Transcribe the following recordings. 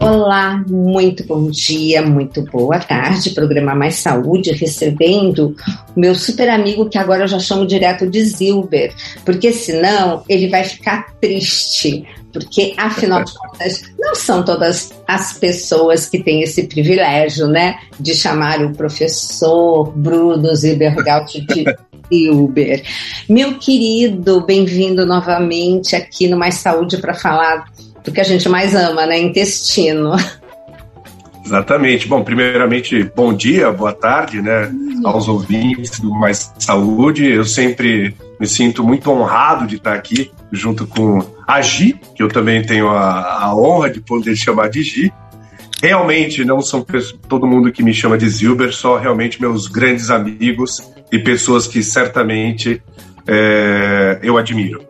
Olá, muito bom dia, muito boa tarde. Programa Mais Saúde, recebendo meu super amigo que agora eu já chamo direto de Zilber, porque senão ele vai ficar triste. Porque, afinal de contas, não são todas as pessoas que têm esse privilégio, né, de chamar o professor Bruno Zilbergaut de Zilber. Meu querido, bem-vindo novamente aqui no Mais Saúde para falar do que a gente mais ama, né? Intestino. Exatamente. Bom, primeiramente, bom dia, boa tarde, né, uhum. aos ouvintes do Mais Saúde. Eu sempre me sinto muito honrado de estar aqui junto com a Gi, que eu também tenho a, a honra de poder chamar de Gi. Realmente não são todo mundo que me chama de Zilber, só realmente meus grandes amigos e pessoas que certamente é, eu admiro,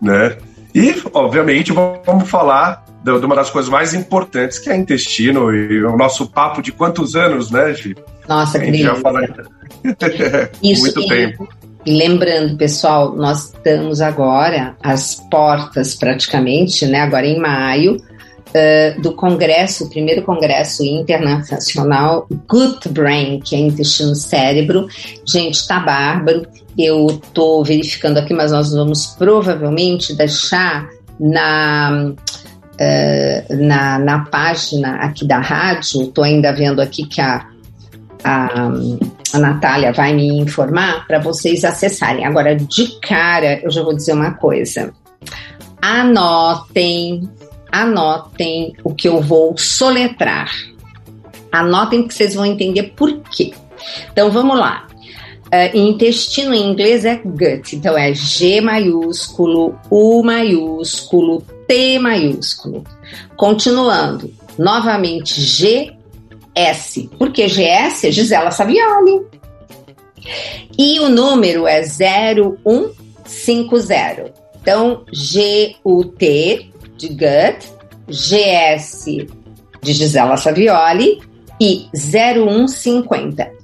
né? E, obviamente, vamos falar de uma das coisas mais importantes, que é intestino, e o nosso papo de quantos anos, né, Gi? Nossa, gente já fala Isso, muito tempo. E lembrando, pessoal, nós estamos agora às portas, praticamente, né, agora em maio, Uh, do congresso, o primeiro congresso internacional Good Brain, que é intestino cérebro. Gente, tá bárbaro. Eu estou verificando aqui, mas nós vamos provavelmente deixar na, uh, na, na página aqui da rádio. Estou ainda vendo aqui que a, a, a Natália vai me informar para vocês acessarem. Agora, de cara, eu já vou dizer uma coisa. Anotem, anotem o que eu vou soletrar. Anotem que vocês vão entender por quê. Então vamos lá. Uh, intestino em inglês é gut, então é G maiúsculo, U maiúsculo, T maiúsculo. Continuando, novamente GS. Por que GS? É Gisela Savioli. E o número é 0150. Então, G-U-T de gut, GS de Gisela Savioli e 0150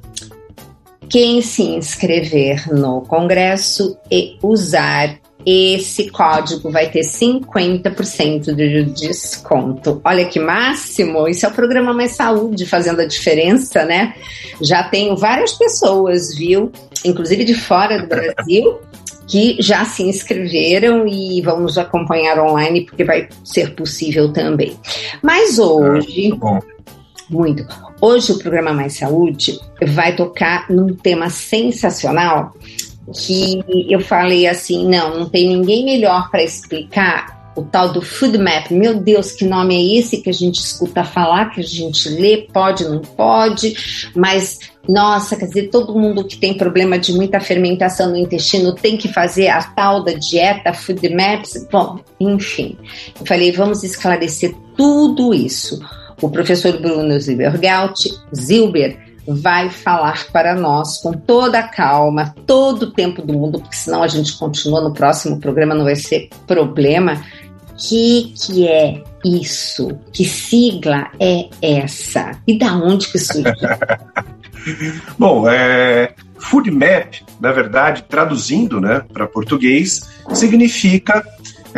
quem se inscrever no congresso e usar esse código vai ter 50% de desconto. Olha que máximo! Isso é o programa Mais Saúde fazendo a diferença, né? Já tenho várias pessoas, viu? Inclusive de fora do Brasil, que já se inscreveram e vão nos acompanhar online, porque vai ser possível também. Mas hoje. Ah, muito. Hoje o programa Mais Saúde vai tocar num tema sensacional que eu falei assim, não, não tem ninguém melhor para explicar o tal do Food Map. Meu Deus, que nome é esse que a gente escuta falar, que a gente lê, pode, não pode, mas nossa, quer dizer, todo mundo que tem problema de muita fermentação no intestino tem que fazer a tal da dieta Food Maps. Bom, enfim, eu falei, vamos esclarecer tudo isso. O professor Bruno Zilbergaut, Zilber, vai falar para nós com toda a calma, todo o tempo do mundo, porque senão a gente continua no próximo programa, não vai ser problema. Que que é isso? Que sigla é essa? E da onde que surgiu? Bom, é, Food Map, na verdade, traduzindo né, para português, significa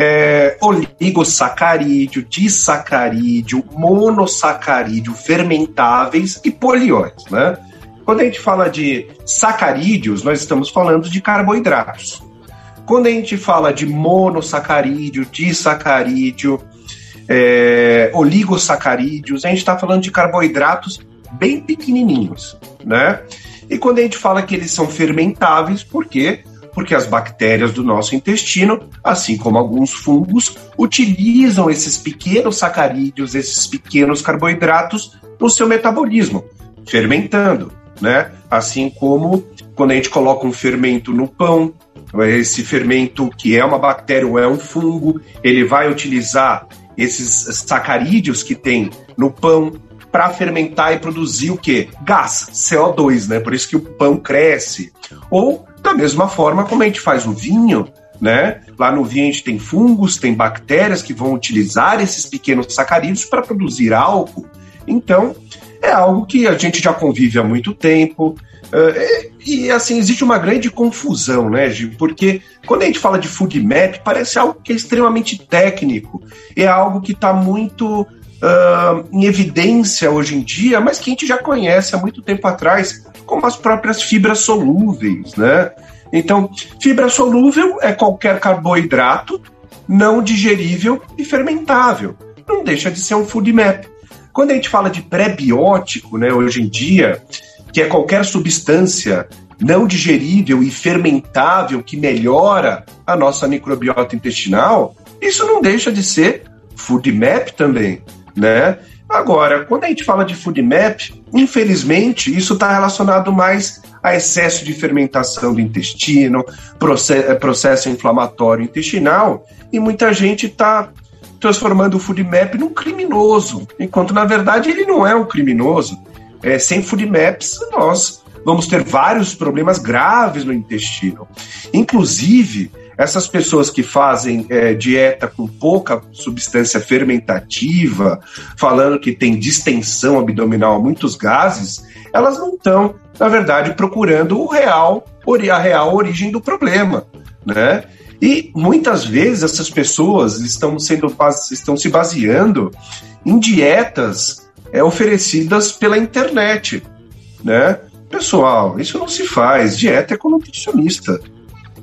é, oligosacarídeo, disacarídeo, monossacarídeo, fermentáveis e polióides, né? Quando a gente fala de sacarídeos, nós estamos falando de carboidratos. Quando a gente fala de monossacarídeo, disacarídeo, é, oligosacarídeos, a gente está falando de carboidratos bem pequenininhos, né? E quando a gente fala que eles são fermentáveis, por quê? Porque as bactérias do nosso intestino, assim como alguns fungos, utilizam esses pequenos sacarídeos, esses pequenos carboidratos no seu metabolismo, fermentando, né? Assim como quando a gente coloca um fermento no pão, esse fermento que é uma bactéria ou é um fungo, ele vai utilizar esses sacarídeos que tem no pão para fermentar e produzir o que? Gás, CO2, né? Por isso que o pão cresce. Ou da mesma forma como a gente faz o vinho, né? Lá no vinho a gente tem fungos, tem bactérias que vão utilizar esses pequenos sacarídeos para produzir álcool. Então, é algo que a gente já convive há muito tempo. Uh, e, e, assim, existe uma grande confusão, né, Gil? Porque quando a gente fala de food map, parece algo que é extremamente técnico, é algo que está muito uh, em evidência hoje em dia, mas que a gente já conhece há muito tempo atrás, como as próprias fibras solúveis, né? Então, fibra solúvel é qualquer carboidrato não digerível e fermentável. Não deixa de ser um food map. Quando a gente fala de pré-biótico, né, hoje em dia, que é qualquer substância não digerível e fermentável que melhora a nossa microbiota intestinal, isso não deixa de ser food map também, né? Agora, quando a gente fala de food map, infelizmente, isso está relacionado mais a excesso de fermentação do intestino, processo, processo inflamatório intestinal, e muita gente está transformando o food map num criminoso, enquanto na verdade ele não é um criminoso. É, sem food maps, nós vamos ter vários problemas graves no intestino. Inclusive, essas pessoas que fazem é, dieta com pouca substância fermentativa, falando que tem distensão abdominal, muitos gases, elas não estão, na verdade, procurando o real, a real origem do problema, né? E muitas vezes essas pessoas estão sendo estão se baseando em dietas é, oferecidas pela internet, né? Pessoal, isso não se faz. Dieta é com nutricionista,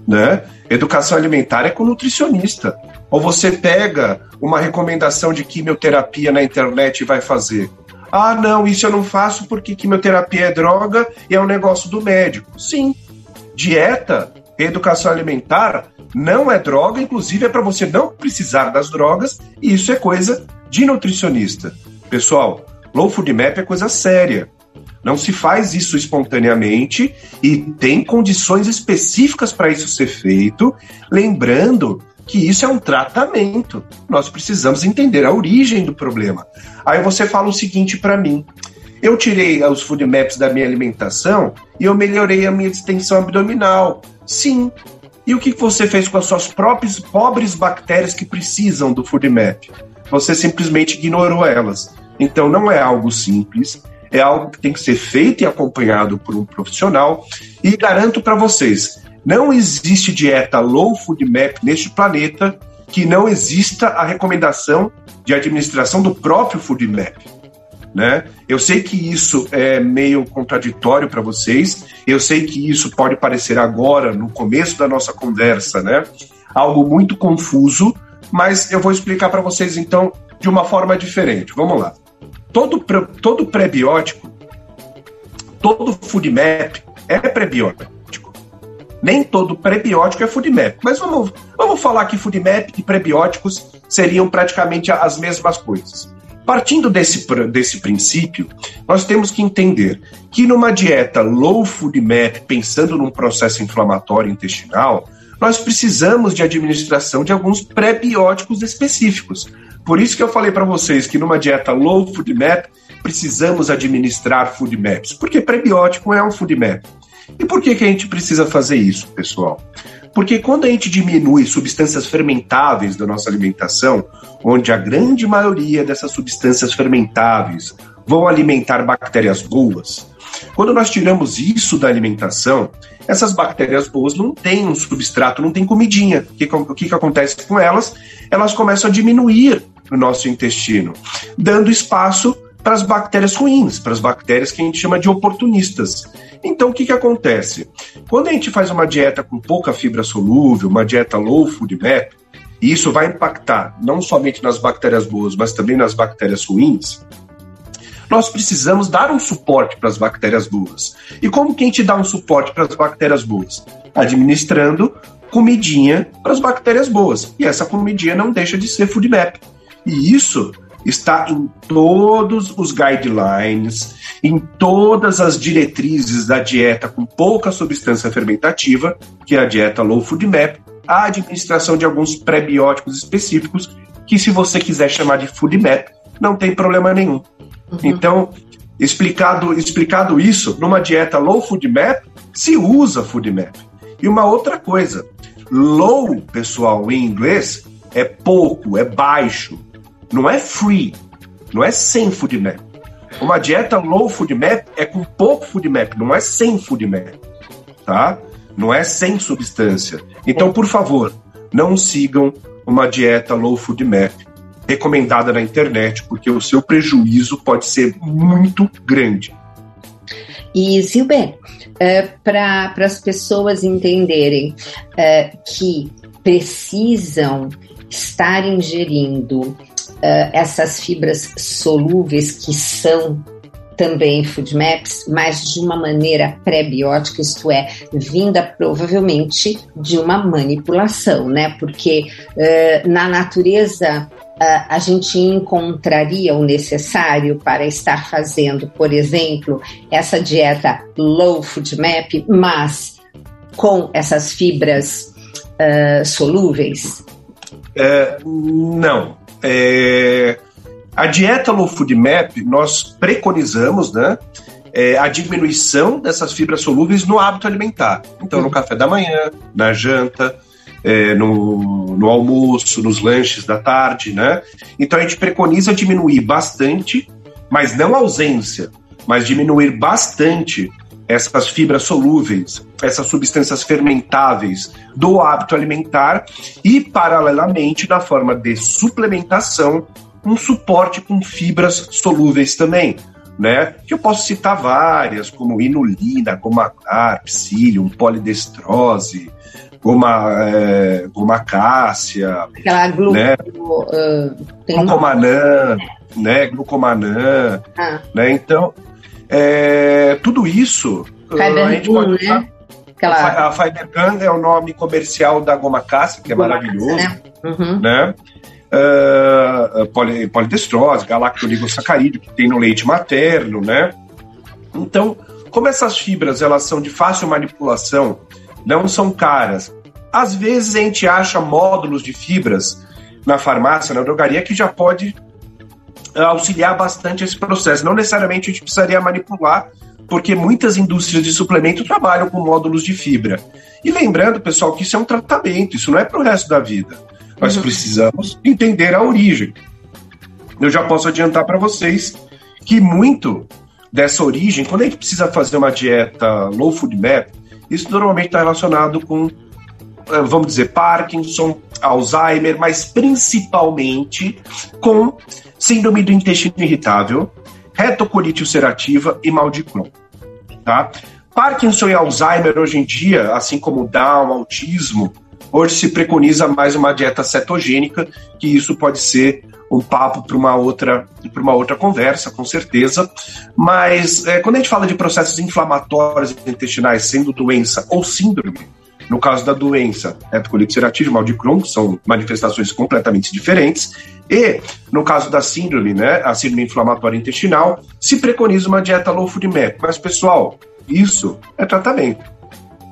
né? Educação alimentar é com nutricionista. Ou você pega uma recomendação de quimioterapia na internet e vai fazer. Ah, não, isso eu não faço porque quimioterapia é droga e é um negócio do médico. Sim, dieta, educação alimentar não é droga, inclusive é para você não precisar das drogas, e isso é coisa de nutricionista. Pessoal, low food map é coisa séria. Não se faz isso espontaneamente e tem condições específicas para isso ser feito, lembrando que isso é um tratamento. Nós precisamos entender a origem do problema. Aí você fala o seguinte para mim: eu tirei os food maps da minha alimentação e eu melhorei a minha distensão abdominal. Sim, e o que você fez com as suas próprias pobres bactérias que precisam do food map? Você simplesmente ignorou elas. Então não é algo simples, é algo que tem que ser feito e acompanhado por um profissional. E garanto para vocês, não existe dieta low food map neste planeta que não exista a recomendação de administração do próprio food map. Né? Eu sei que isso é meio contraditório para vocês, eu sei que isso pode parecer agora, no começo da nossa conversa, né? algo muito confuso, mas eu vou explicar para vocês então de uma forma diferente. Vamos lá. Todo, todo pré-biótico, todo food map é pré-biótico. Nem todo pré-biótico é food map. Mas vamos, vamos falar que food map e pré-bióticos seriam praticamente as mesmas coisas. Partindo desse, desse princípio, nós temos que entender que numa dieta low food map, pensando num processo inflamatório intestinal, nós precisamos de administração de alguns pré-bióticos específicos. Por isso que eu falei para vocês que numa dieta low food map, precisamos administrar food maps, porque pré-biótico é um food map. E por que, que a gente precisa fazer isso, pessoal? Porque quando a gente diminui substâncias fermentáveis da nossa alimentação, onde a grande maioria dessas substâncias fermentáveis vão alimentar bactérias boas, quando nós tiramos isso da alimentação, essas bactérias boas não têm um substrato, não tem comidinha. O que, o que acontece com elas? Elas começam a diminuir no nosso intestino, dando espaço para as bactérias ruins, para as bactérias que a gente chama de oportunistas. Então, o que, que acontece? Quando a gente faz uma dieta com pouca fibra solúvel, uma dieta low food map, e isso vai impactar não somente nas bactérias boas, mas também nas bactérias ruins, nós precisamos dar um suporte para as bactérias boas. E como que a gente dá um suporte para as bactérias boas? Administrando comidinha para as bactérias boas. E essa comidinha não deixa de ser food map. E isso está em todos os guidelines, em todas as diretrizes da dieta com pouca substância fermentativa, que é a dieta Low Food Map, a administração de alguns prebióticos específicos, que se você quiser chamar de Food Map, não tem problema nenhum. Uhum. Então, explicado, explicado isso, numa dieta Low Food Map, se usa Food Map. E uma outra coisa, low, pessoal, em inglês, é pouco, é baixo. Não é free, não é sem food map. Uma dieta low food map é com pouco food map, não é sem food map, tá? Não é sem substância. Então, por favor, não sigam uma dieta low food map recomendada na internet, porque o seu prejuízo pode ser muito grande. E, Silber, uh, é, para as pessoas entenderem uh, que precisam estar ingerindo uh, essas fibras solúveis que são também food maps, mas de uma maneira pré-biótica, isto é, vinda provavelmente de uma manipulação, né? Porque uh, na natureza a gente encontraria o necessário para estar fazendo, por exemplo, essa dieta low food map, mas com essas fibras uh, solúveis? É, não. É, a dieta low food map nós preconizamos, né? É, a diminuição dessas fibras solúveis no hábito alimentar. Então, no uhum. café da manhã, na janta, é, no, no almoço, nos lanches da tarde, né? Então a gente preconiza diminuir bastante, mas não ausência, mas diminuir bastante essas fibras solúveis, essas substâncias fermentáveis do hábito alimentar e, paralelamente, na forma de suplementação, um suporte com fibras solúveis também. Né? Que eu posso citar várias, como inulina, gomacar, psyllium, polidestrose, goma, é, goma cássia, aquela glu, né? Uh, glucomanã, um... né? Glucomanã, ah. né? Então, é, tudo isso Fiber a gente pode usar. Né? Aquela... A Fibergun é o nome comercial da goma cássia, que é goma maravilhoso, né? Uhum. né? Uh, poli, polidestrose, galactoligosacarídeo, que tem no leite materno, né? Então, como essas fibras elas são de fácil manipulação não são caras. Às vezes a gente acha módulos de fibras na farmácia, na drogaria, que já pode eh, auxiliar bastante esse processo. Não necessariamente a gente precisaria manipular, porque muitas indústrias de suplemento trabalham com módulos de fibra. E lembrando, pessoal, que isso é um tratamento, isso não é para o resto da vida. Nós uhum. precisamos entender a origem. Eu já posso adiantar para vocês que muito dessa origem, quando a gente precisa fazer uma dieta low food map, isso normalmente está relacionado com, eh, vamos dizer, Parkinson, Alzheimer, mas principalmente com síndrome do intestino irritável, retocolite ulcerativa e mal de Crohn. Tá? Parkinson e Alzheimer hoje em dia, assim como Down, autismo, hoje se preconiza mais uma dieta cetogênica, que isso pode ser um papo para uma outra para uma outra conversa, com certeza. Mas é, quando a gente fala de processos inflamatórios intestinais, sendo doença ou síndrome, no caso da doença, hepatocolite ulcerativa, mal de Crohn, são manifestações completamente diferentes. E, no caso da síndrome, né, a síndrome inflamatória intestinal, se preconiza uma dieta low food map. Mas, pessoal, isso é tratamento.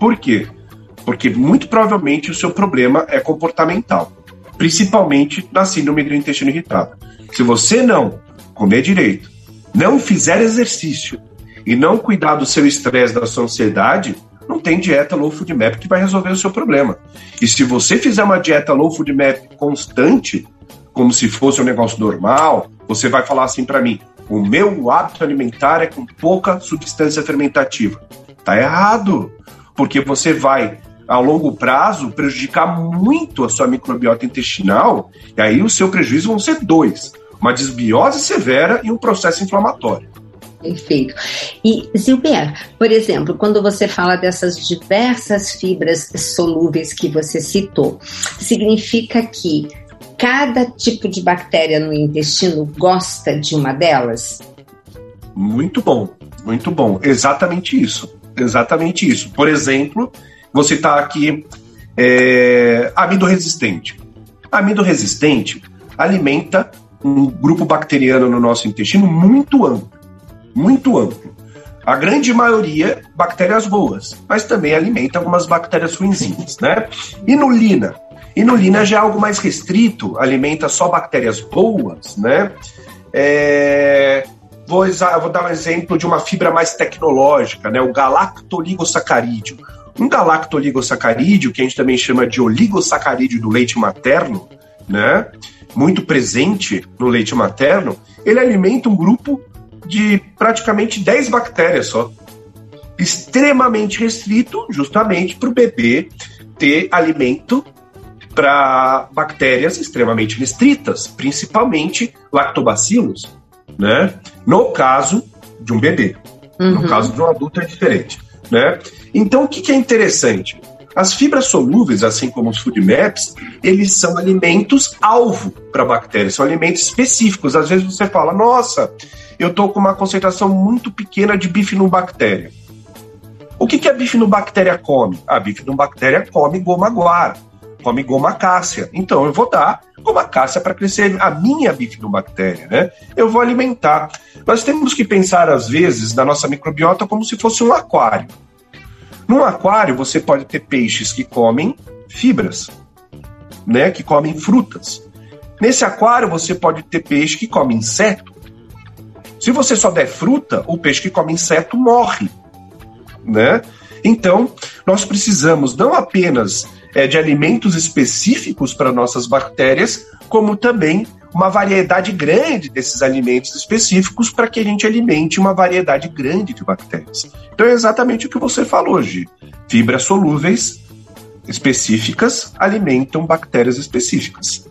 Por quê? Porque muito provavelmente o seu problema é comportamental principalmente na síndrome do intestino irritável. Se você não comer direito, não fizer exercício e não cuidar do seu estresse, da sua ansiedade, não tem dieta low food map que vai resolver o seu problema. E se você fizer uma dieta low food map constante, como se fosse um negócio normal, você vai falar assim para mim: o meu hábito alimentar é com pouca substância fermentativa. Tá errado, porque você vai a longo prazo prejudicar muito a sua microbiota intestinal, e aí o seu prejuízo vão ser dois: uma desbiose severa e um processo inflamatório. Perfeito. E, Zilber, por exemplo, quando você fala dessas diversas fibras solúveis que você citou, significa que cada tipo de bactéria no intestino gosta de uma delas? Muito bom, muito bom. Exatamente isso. Exatamente isso. Por exemplo, Vou citar aqui é, amido resistente. Amido resistente alimenta um grupo bacteriano no nosso intestino muito amplo, muito amplo. A grande maioria bactérias boas, mas também alimenta algumas bactérias ruinzinhas, né? Inulina. Inulina já é algo mais restrito, alimenta só bactérias boas, né? É... Vou, vou, dar um exemplo de uma fibra mais tecnológica, né? O galactoligosacarídeo. Um galactoligosacarídeo, que a gente também chama de oligosacarídeo do leite materno, né? Muito presente no leite materno, ele alimenta um grupo de praticamente 10 bactérias só. Extremamente restrito, justamente para o bebê ter alimento para bactérias extremamente restritas, principalmente lactobacilos, né? No caso de um bebê. Uhum. No caso de um adulto é diferente, né? Então, o que, que é interessante? As fibras solúveis, assim como os food maps, eles são alimentos alvo para bactérias, são alimentos específicos. Às vezes você fala, nossa, eu estou com uma concentração muito pequena de bifidobactéria. O que, que a bifidobactéria come? A bifidobactéria come goma guar, come goma cássia. Então eu vou dar goma cássia para crescer a minha bifidobactéria, né? Eu vou alimentar. Nós temos que pensar, às vezes, na nossa microbiota como se fosse um aquário. Num aquário, você pode ter peixes que comem fibras, né? Que comem frutas. Nesse aquário, você pode ter peixe que come inseto. Se você só der fruta, o peixe que come inseto morre, né? Então, nós precisamos não apenas é, de alimentos específicos para nossas bactérias, como também uma variedade grande desses alimentos específicos para que a gente alimente uma variedade grande de bactérias. Então é exatamente o que você falou, Gi. Fibras solúveis específicas alimentam bactérias específicas.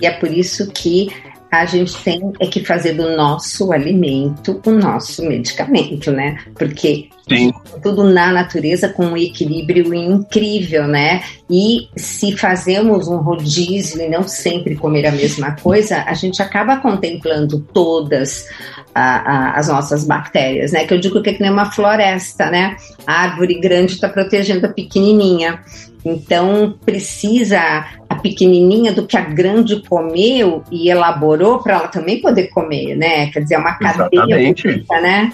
E é por isso que a gente tem é que fazer do nosso alimento o nosso medicamento, né? Porque Sim. tudo na natureza com um equilíbrio incrível, né? E se fazemos um rodízio e não sempre comer a mesma coisa, a gente acaba contemplando todas a, a, as nossas bactérias, né? Que eu digo que é que nem uma floresta, né? A árvore grande está protegendo a pequenininha. Então precisa pequenininha do que a grande comeu e elaborou para ela também poder comer, né? Quer dizer, é uma cadeia bonita, né?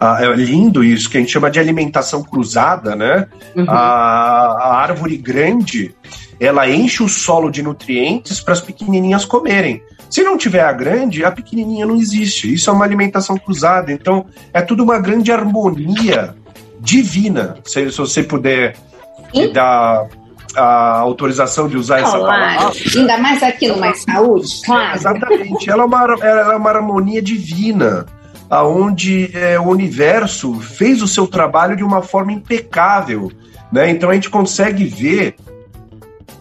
Ah, é lindo isso, que a gente chama de alimentação cruzada, né? Uhum. A, a, árvore grande, ela enche o solo de nutrientes para as pequenininhas comerem. Se não tiver a grande, a pequenininha não existe. Isso é uma alimentação cruzada. Então, é tudo uma grande harmonia divina, se, se você puder Sim. dar a autorização de usar claro. essa palavra. Ainda mais aqui no Mais Saúde, claro. Exatamente. Ela é uma, ela é uma harmonia divina aonde é, o universo fez o seu trabalho de uma forma impecável. Né? Então a gente consegue ver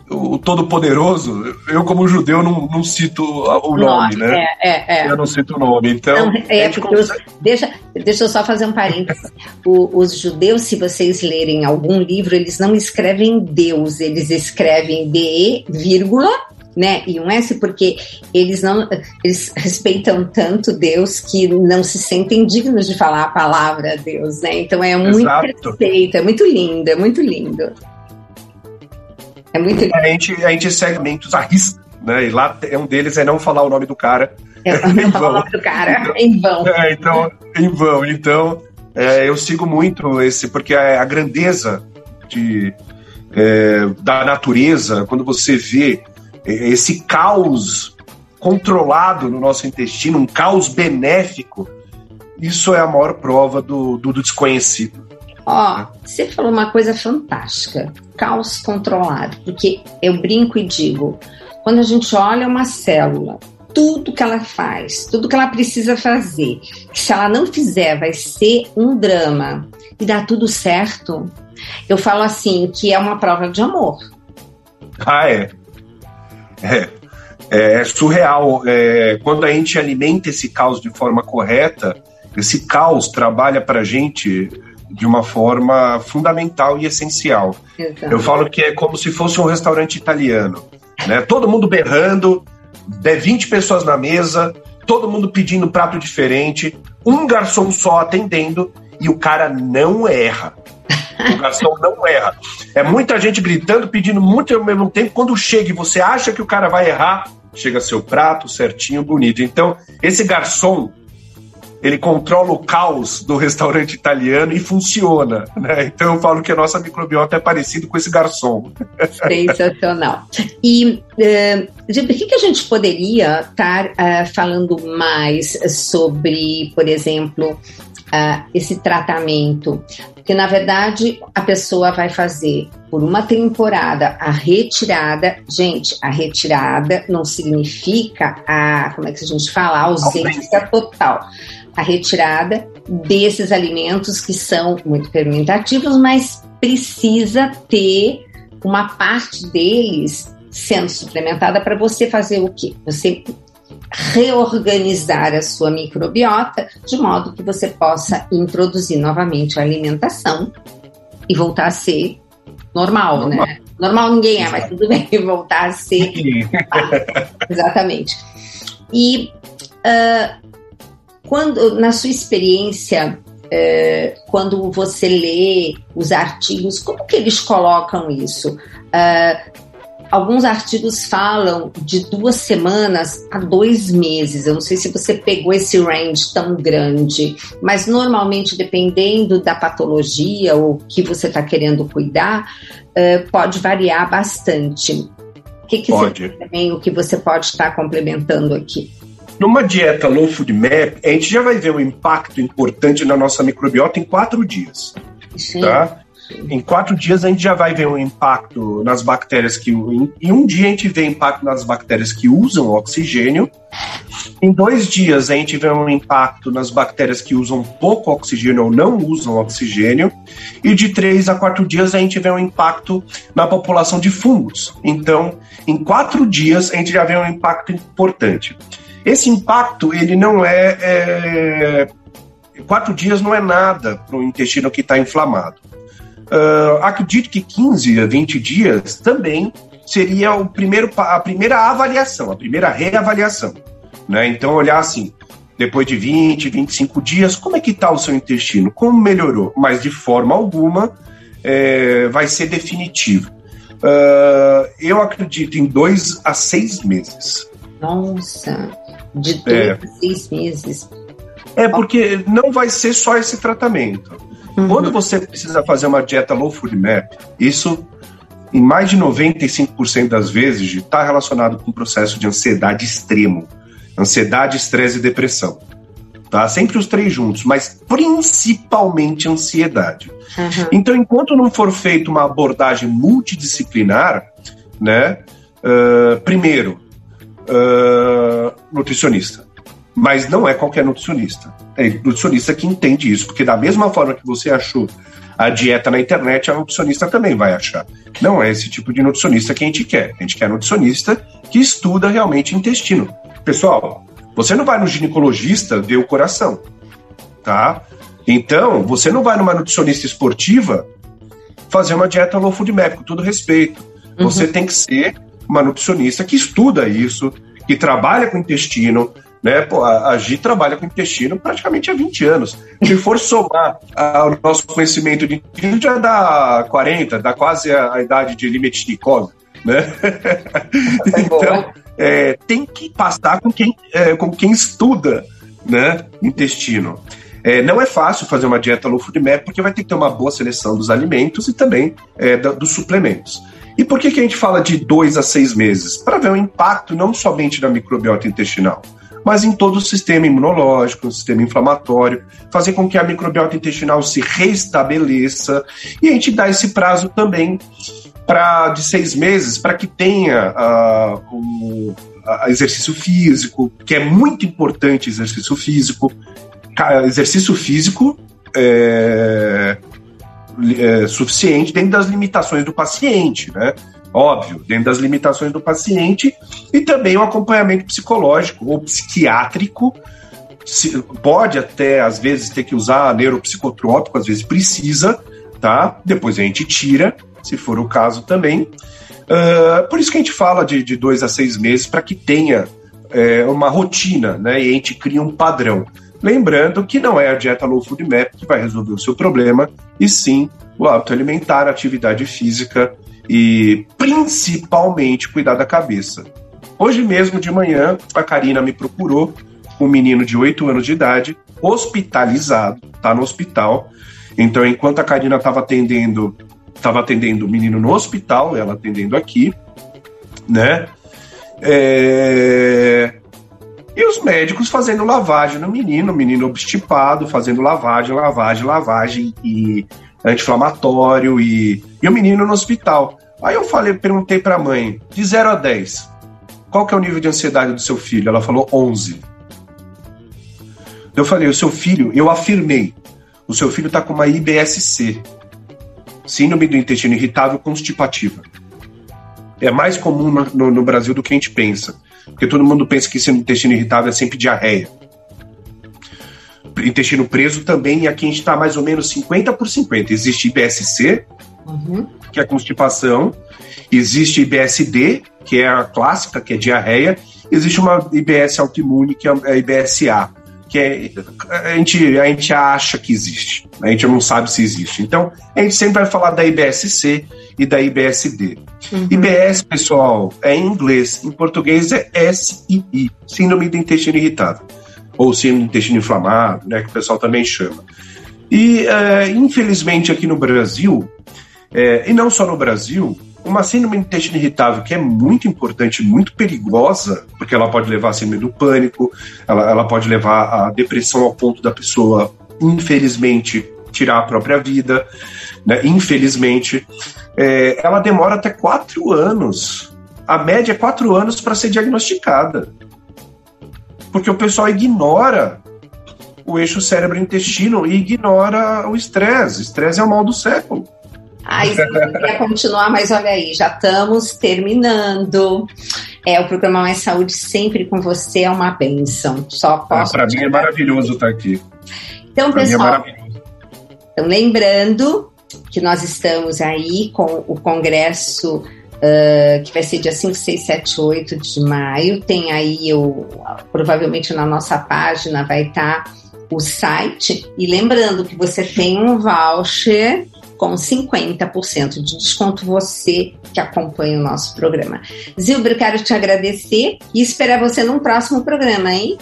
o Todo-Poderoso, eu como judeu não, não cito o nome, Nossa, né? É, é, é. Eu não cito o nome, então... É, consegue... deixa, deixa eu só fazer um parênteses. o, os judeus, se vocês lerem algum livro, eles não escrevem Deus, eles escrevem DE, vírgula, né? E um S porque eles não eles respeitam tanto Deus que não se sentem dignos de falar a palavra Deus, né? Então é muito Exato. perfeito, é muito lindo, é muito lindo. É muito lindo. A gente, a gente segue mentos a risca, né? E lá um deles é não falar o nome do cara. É, não falar o nome do cara, então, em vão. É, então, em vão. Então, é, eu sigo muito esse, porque a, a grandeza de, é, da natureza, quando você vê esse caos controlado no nosso intestino, um caos benéfico, isso é a maior prova do, do, do desconhecido. Ó, oh, você falou uma coisa fantástica, caos controlado, porque eu brinco e digo, quando a gente olha uma célula, tudo que ela faz, tudo que ela precisa fazer, que se ela não fizer vai ser um drama e dá tudo certo, eu falo assim que é uma prova de amor. Ah, é. É, é, é surreal. É, quando a gente alimenta esse caos de forma correta, esse caos trabalha para a gente de uma forma fundamental e essencial. Exato. Eu falo que é como se fosse um restaurante italiano. Né? Todo mundo berrando, 20 pessoas na mesa, todo mundo pedindo prato diferente, um garçom só atendendo e o cara não erra. O garçom não erra. É muita gente gritando, pedindo muito ao mesmo tempo. Quando chega e você acha que o cara vai errar, chega seu prato certinho, bonito. Então, esse garçom, ele controla o caos do restaurante italiano e funciona, né? Então eu falo que a nossa microbiota é parecido com esse garçom. Sensacional. E uh, que, que a gente poderia estar uh, falando mais sobre, por exemplo, uh, esse tratamento. Porque, na verdade, a pessoa vai fazer por uma temporada a retirada. Gente, a retirada não significa a, como é que a gente fala, a ausência total. A retirada desses alimentos que são muito fermentativos, mas precisa ter uma parte deles sendo suplementada para você fazer o quê? Você reorganizar a sua microbiota de modo que você possa introduzir novamente a alimentação e voltar a ser normal, normal. né? Normal ninguém é, mas tudo bem, voltar a ser. ah, exatamente. E uh, quando, na sua experiência, uh, quando você lê os artigos, como que eles colocam isso? Uh, alguns artigos falam de duas semanas a dois meses. Eu não sei se você pegou esse range tão grande, mas normalmente, dependendo da patologia ou que você está querendo cuidar, uh, pode variar bastante. O que, que pode. você também, o que você pode estar complementando aqui? Numa dieta low food map, a gente já vai ver um impacto importante na nossa microbiota em quatro dias. Sim. Tá? Em quatro dias a gente já vai ver um impacto nas bactérias que. Em um dia a gente vê impacto nas bactérias que usam oxigênio. Em dois dias a gente vê um impacto nas bactérias que usam pouco oxigênio ou não usam oxigênio. E de três a quatro dias a gente vê um impacto na população de fungos. Então, em quatro dias a gente já vê um impacto importante. Esse impacto, ele não é, é quatro dias não é nada para o intestino que está inflamado. Uh, acredito que 15 a 20 dias também seria o primeiro, a primeira avaliação, a primeira reavaliação. Né? Então, olhar assim, depois de 20, 25 dias, como é que está o seu intestino? Como melhorou? Mas de forma alguma é, vai ser definitivo. Uh, eu acredito em dois a seis meses. Nossa, de dois é. a seis meses. É porque não vai ser só esse tratamento. Uhum. Quando você precisa fazer uma dieta low food map, isso em mais de 95% das vezes está relacionado com um processo de ansiedade extremo. Ansiedade, estresse e depressão. Tá? Sempre os três juntos, mas principalmente ansiedade. Uhum. Então, enquanto não for feita uma abordagem multidisciplinar, né? Uh, primeiro, uh, nutricionista mas não é qualquer nutricionista. É nutricionista que entende isso, porque da mesma forma que você achou a dieta na internet, a nutricionista também vai achar. Não é esse tipo de nutricionista que a gente quer. A gente quer nutricionista que estuda realmente intestino. Pessoal, você não vai no ginecologista ver o coração, tá? Então, você não vai numa nutricionista esportiva fazer uma dieta low food map, com todo respeito. Uhum. Você tem que ser uma nutricionista que estuda isso, que trabalha com intestino, né? Pô, a, a Gi trabalha com intestino praticamente há 20 anos. Se for somar o nosso conhecimento de intestino, já dá 40, dá quase a, a idade de Limetnikov, né? Tá então, é, tem que passar com quem, é, com quem estuda né, intestino. É, não é fácil fazer uma dieta low food map porque vai ter que ter uma boa seleção dos alimentos e também é, da, dos suplementos. E por que, que a gente fala de dois a seis meses? Para ver o impacto não somente na microbiota intestinal, mas em todo o sistema imunológico, o sistema inflamatório, fazer com que a microbiota intestinal se restabeleça e a gente dá esse prazo também para de seis meses para que tenha uh, o exercício físico, que é muito importante exercício físico. Exercício físico é, é, suficiente dentro das limitações do paciente, né? óbvio, dentro das limitações do paciente, e também o acompanhamento psicológico ou psiquiátrico. Pode até, às vezes, ter que usar neuropsicotrópico, às vezes precisa, tá? Depois a gente tira, se for o caso também. Uh, por isso que a gente fala de, de dois a seis meses, para que tenha é, uma rotina, né? E a gente cria um padrão. Lembrando que não é a dieta low food map que vai resolver o seu problema, e sim o hábito alimentar, atividade física e principalmente cuidar da cabeça. Hoje mesmo de manhã, a Karina me procurou, um menino de 8 anos de idade, hospitalizado, tá no hospital. Então, enquanto a Karina estava atendendo, estava atendendo o menino no hospital, ela atendendo aqui, né? É... Os médicos fazendo lavagem no menino, menino obstipado, fazendo lavagem, lavagem, lavagem e anti-inflamatório e, e o menino no hospital. Aí eu falei, perguntei para a mãe, de 0 a 10, qual que é o nível de ansiedade do seu filho? Ela falou 11. Eu falei, o seu filho, eu afirmei, o seu filho está com uma IBSC, síndrome do intestino irritável constipativa. É mais comum no, no Brasil do que a gente pensa. Porque todo mundo pensa que intestino irritável é sempre diarreia. Intestino preso também, e aqui a gente está mais ou menos 50 por 50. Existe IBSC, uhum. que é constipação, existe IBSD, que é a clássica, que é diarreia, existe uma IBS autoimune, que é a IBSA, que é, a, gente, a gente acha que existe, a gente não sabe se existe. Então, a gente sempre vai falar da IBSC e da IBSD. Uhum. IBS, pessoal, é em inglês, em português é SII, Síndrome do Intestino Irritado, ou Síndrome do Intestino Inflamado, né, que o pessoal também chama. E, é, infelizmente, aqui no Brasil, é, e não só no Brasil, uma síndrome do intestino irritável que é muito importante, muito perigosa, porque ela pode levar a síndrome do pânico, ela, ela pode levar à depressão ao ponto da pessoa, infelizmente, tirar a própria vida, né? infelizmente. É, ela demora até quatro anos. A média é quatro anos para ser diagnosticada. Porque o pessoal ignora o eixo cérebro-intestino e ignora o estresse. Estresse é o mal do século. Ai, eu queria continuar, mas olha aí, já estamos terminando. É, o programa Mais Saúde sempre com você é uma benção. Só ah, posso. Ah, Para mim é maravilhoso estar aqui. Então, pra pessoal, é então, lembrando que nós estamos aí com o congresso Uh, que vai ser dia 5, 6, 7, 8 de maio. Tem aí, o, provavelmente na nossa página vai estar tá o site. E lembrando que você tem um voucher com 50% de desconto você que acompanha o nosso programa. Zilber, quero te agradecer e esperar você num próximo programa, hein?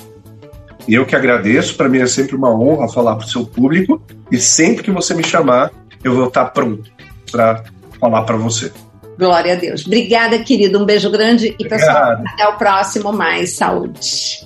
Eu que agradeço, para mim é sempre uma honra falar para o seu público e sempre que você me chamar, eu vou estar pronto para falar para você. Glória a Deus. Obrigada, querido. Um beijo grande e pessoal, até o próximo Mais Saúde.